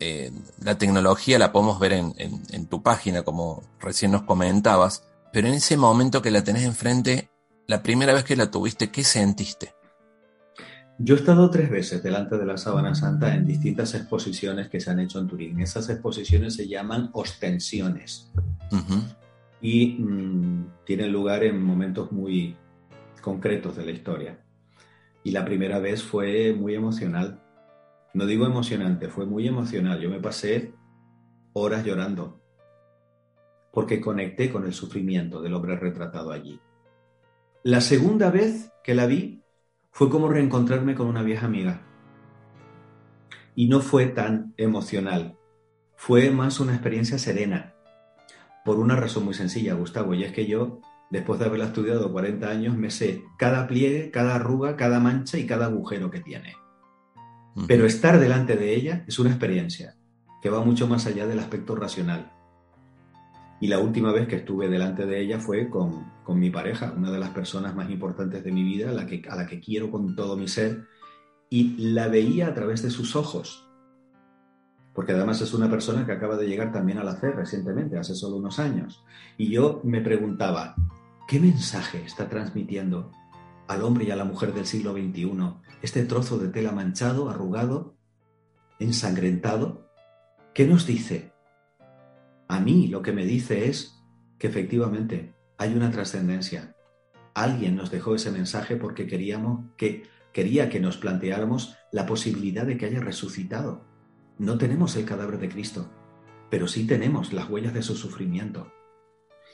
B: eh, la tecnología la podemos ver en, tu página, como recién nos comentabas, pero en ese momento que la tenés enfrente, la primera vez que la tuviste, ¿qué sentiste?
D: Yo he estado tres veces delante de la Sábana Santa en distintas exposiciones que se han hecho en Turín. Esas exposiciones se llaman ostensiones y mm, tienen lugar en momentos muy concretos de la historia. Y la primera vez fue muy emocional no digo emocionante, fue muy emocional. Yo me pasé horas llorando porque conecté con el sufrimiento del hombre retratado allí. La segunda vez que la vi fue como reencontrarme con una vieja amiga. Y no fue tan emocional, fue más una experiencia serena, por una razón muy sencilla, Gustavo, y es que yo, después de haberla estudiado 40 años, me sé cada pliegue, cada arruga, cada mancha y cada agujero que tiene. Pero estar delante de ella es una experiencia que va mucho más allá del aspecto racional. Y la última vez que estuve delante de ella fue con, mi pareja, una de las personas más importantes de mi vida, la que, a la que quiero con todo mi ser, y la veía a través de sus ojos. Porque además es una persona que acaba de llegar también a la fe recientemente, hace solo unos años. Y yo me preguntaba, ¿qué mensaje está transmitiendo al hombre y a la mujer del siglo XXI este trozo de tela manchado, arrugado, ensangrentado? ¿Qué nos dice? A mí lo que me dice es que efectivamente hay una trascendencia. Alguien nos dejó ese mensaje porque queríamos que quería que nos planteáramos la posibilidad de que haya resucitado. No tenemos el cadáver de Cristo, pero sí tenemos las huellas de su sufrimiento.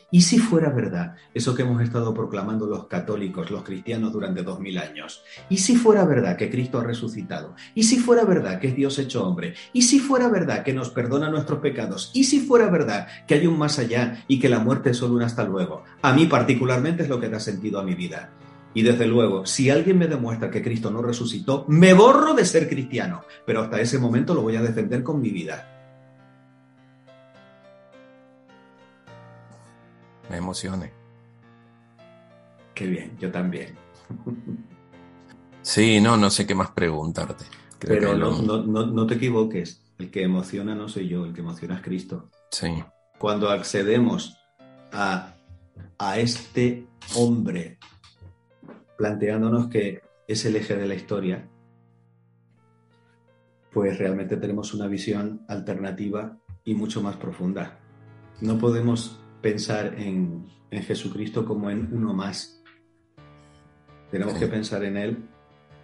D: ¿Y si fuera verdad eso que hemos estado proclamando los católicos, los cristianos durante dos mil años? ¿Y si fuera verdad que Cristo ha resucitado? ¿Y si fuera verdad que es Dios hecho hombre? ¿Y si fuera verdad que nos perdona nuestros pecados? ¿Y si fuera verdad que hay un más allá y que la muerte es solo un hasta luego? A mí particularmente es lo que da sentido a mi vida. Y desde luego, si alguien me demuestra que Cristo no resucitó, me borro de ser cristiano, pero hasta ese momento lo voy a defender con mi vida.
B: Me emocione.
D: Qué bien, yo también.
B: Sí, no, no sé qué más preguntarte.
D: Pero no, te equivoques, el que emociona no soy yo, el que emociona es Cristo.
B: Sí.
D: Cuando accedemos a, a este hombre planteándonos que es el eje de la historia, pues realmente tenemos una visión alternativa y mucho más profunda. No podemos pensar en, Jesucristo como en uno más. Tenemos que pensar en Él,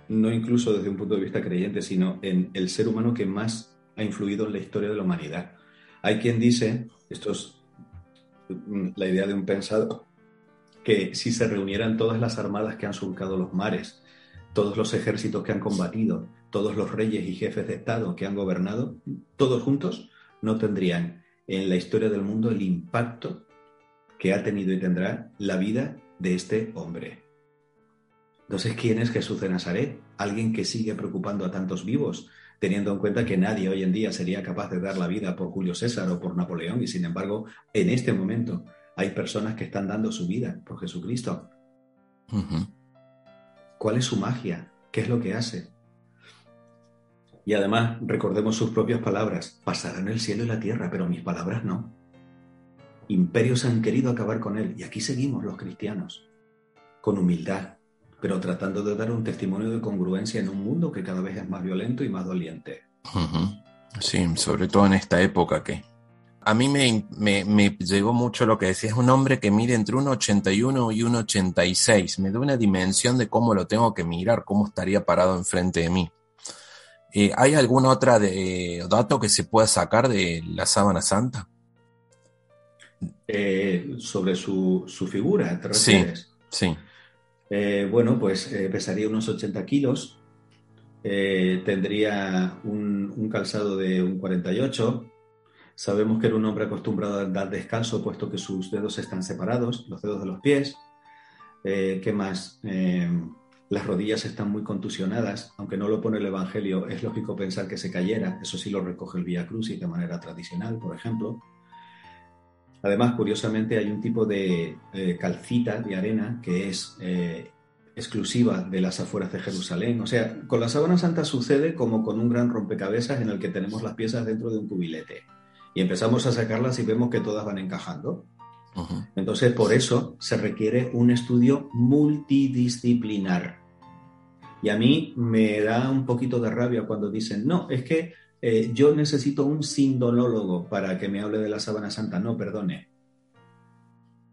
D: no incluso desde un punto de vista creyente, sino en el ser humano que más ha influido en la historia de la humanidad. Hay quien dice, esto es la idea de un pensador, que si se reunieran todas las armadas que han surcado los mares, todos los ejércitos que han combatido, todos los reyes y jefes de Estado que han gobernado, todos juntos, no tendrían en la historia del mundo el impacto que ha tenido y tendrá la vida de este hombre. Entonces, ¿quién es Jesús de Nazaret? Alguien que sigue preocupando a tantos vivos, teniendo en cuenta que nadie hoy en día sería capaz de dar la vida por Julio César o por Napoleón, y sin embargo, en este momento hay personas que están dando su vida por Jesucristo. ¿Cuál es su magia? ¿Qué es lo que hace? Y además, recordemos sus propias palabras, pasarán el cielo y la tierra, pero mis palabras no. Imperios han querido acabar con él y aquí seguimos los cristianos, con humildad, pero tratando de dar un testimonio de congruencia en un mundo que cada vez es más violento y más doliente.
B: Sí, sobre todo en esta época que a mí me, me, llegó mucho lo que decía, es un hombre que mide entre un 81 y un 86, me da una dimensión de cómo lo tengo que mirar, cómo estaría parado enfrente de mí. Eh, ¿Hay algún otro dato que se pueda sacar de la sábana santa?
D: Eh, sobre su, figura, ¿te
B: refieres? Sí, sí.
D: Eh, bueno, pues pesaría unos 80 kilos, tendría un, un, calzado de un 48, Sabemos que era un hombre acostumbrado a andar descalzo, puesto que sus dedos están separados, los dedos de los pies. Eh, ¿Qué más? Eh, las rodillas están muy contusionadas, aunque no lo pone el Evangelio, es lógico pensar que se cayera, eso sí lo recoge el Vía Crucis de manera tradicional, por ejemplo. Además, curiosamente, hay un tipo de eh, calcita de arena que es exclusiva de las afueras de Jerusalén. O sea, con la sábana santa sucede como con un gran rompecabezas en el que tenemos las piezas dentro de un cubilete y empezamos a sacarlas y vemos que todas van encajando. Entonces, por eso se requiere un estudio multidisciplinar. Y a mí me da un poquito de rabia cuando dicen, no, es que eh, yo necesito un sindonólogo para que me hable de la sábana santa. No, perdone.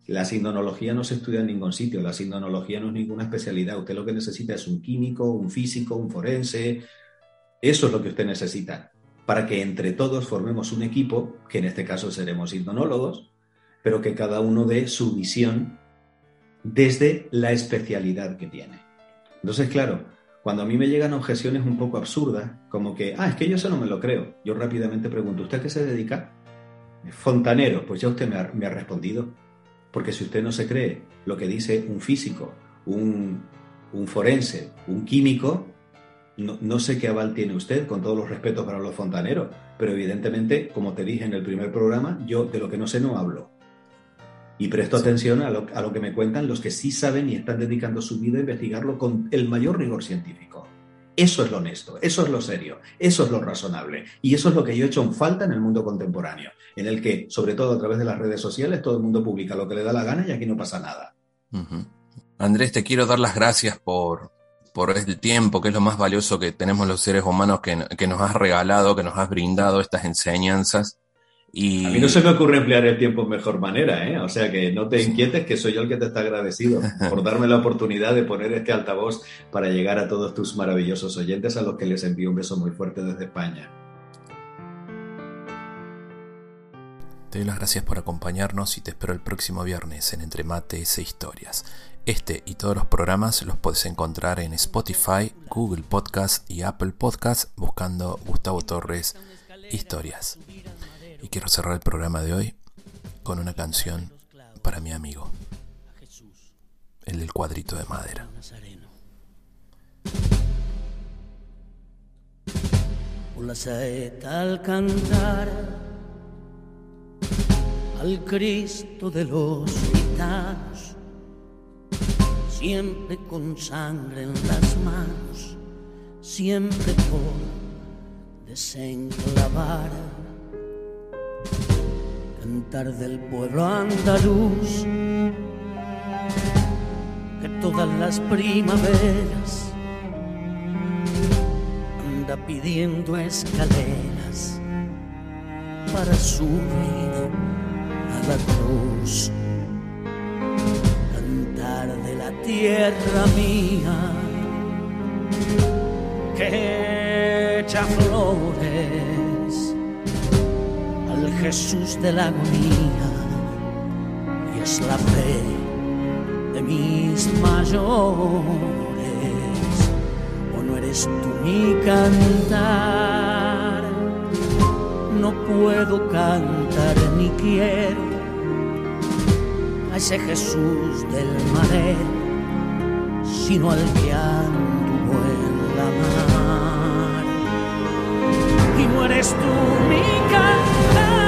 D: La sindonología no se estudia en ningún sitio, la sindonología no es ninguna especialidad. Usted lo que necesita es un químico, un físico, un forense. Eso es lo que usted necesita para que entre todos formemos un equipo, que en este caso seremos hipnólogos, pero que cada uno dé su visión desde la especialidad que tiene. Entonces, claro, cuando a mí me llegan objeciones un poco absurdas, como que, ah, es que yo eso no me lo creo, yo rápidamente pregunto, ¿usted a qué se dedica? Fontanero, pues ya usted me ha, respondido. Porque si usted no se cree lo que dice un físico, un, un forense, un químico, no, sé qué aval tiene usted, con todos los respetos para los fontaneros, pero evidentemente, como te dije en el primer programa, yo de lo que no sé no hablo. Y presto atención a lo, a lo, que me cuentan los que sí saben y están dedicando su vida a investigarlo con el mayor rigor científico. Eso es lo honesto, eso es lo serio, eso es lo razonable. Y eso es lo que yo he hecho en falta en el mundo contemporáneo, en el que, sobre todo a través de las redes sociales, todo el mundo publica lo que le da la gana y aquí no pasa nada.
B: Andrés, te quiero dar las gracias por, por el tiempo, que es lo más valioso que tenemos los seres humanos, que, nos has regalado, que nos has brindado estas enseñanzas. Y...
D: A mí no se me ocurre emplear el tiempo en mejor manera, ¿eh? O sea que no te inquietes, que soy yo el que te está agradecido por darme la oportunidad de poner este altavoz para llegar a todos tus maravillosos oyentes, a los que les envío un beso muy fuerte desde España.
B: Te doy las gracias por acompañarnos y te espero el próximo viernes en Entre Mates e Historias. Este y todos los programas los puedes encontrar en Spotify, Google Podcast y Apple Podcast buscando Gustavo Torres Historias. Y quiero cerrar el programa de hoy con una canción para mi amigo, el cuadrito de madera.
C: la saeta al cantar al Cristo de los gitanos siempre con sangre en las manos, siempre por desenclavar. Cantar del pueblo andaluz, que todas las primaveras anda pidiendo escaleras para subir a la cruz. De la tierra mía que echa flores Jesús de la agonía y es la fe de mis mayores. O no eres tú mi cantar, no puedo cantar ni quiero a ese Jesús del madero, sino al que anduvo en la mar. y no eres tú mi cantar.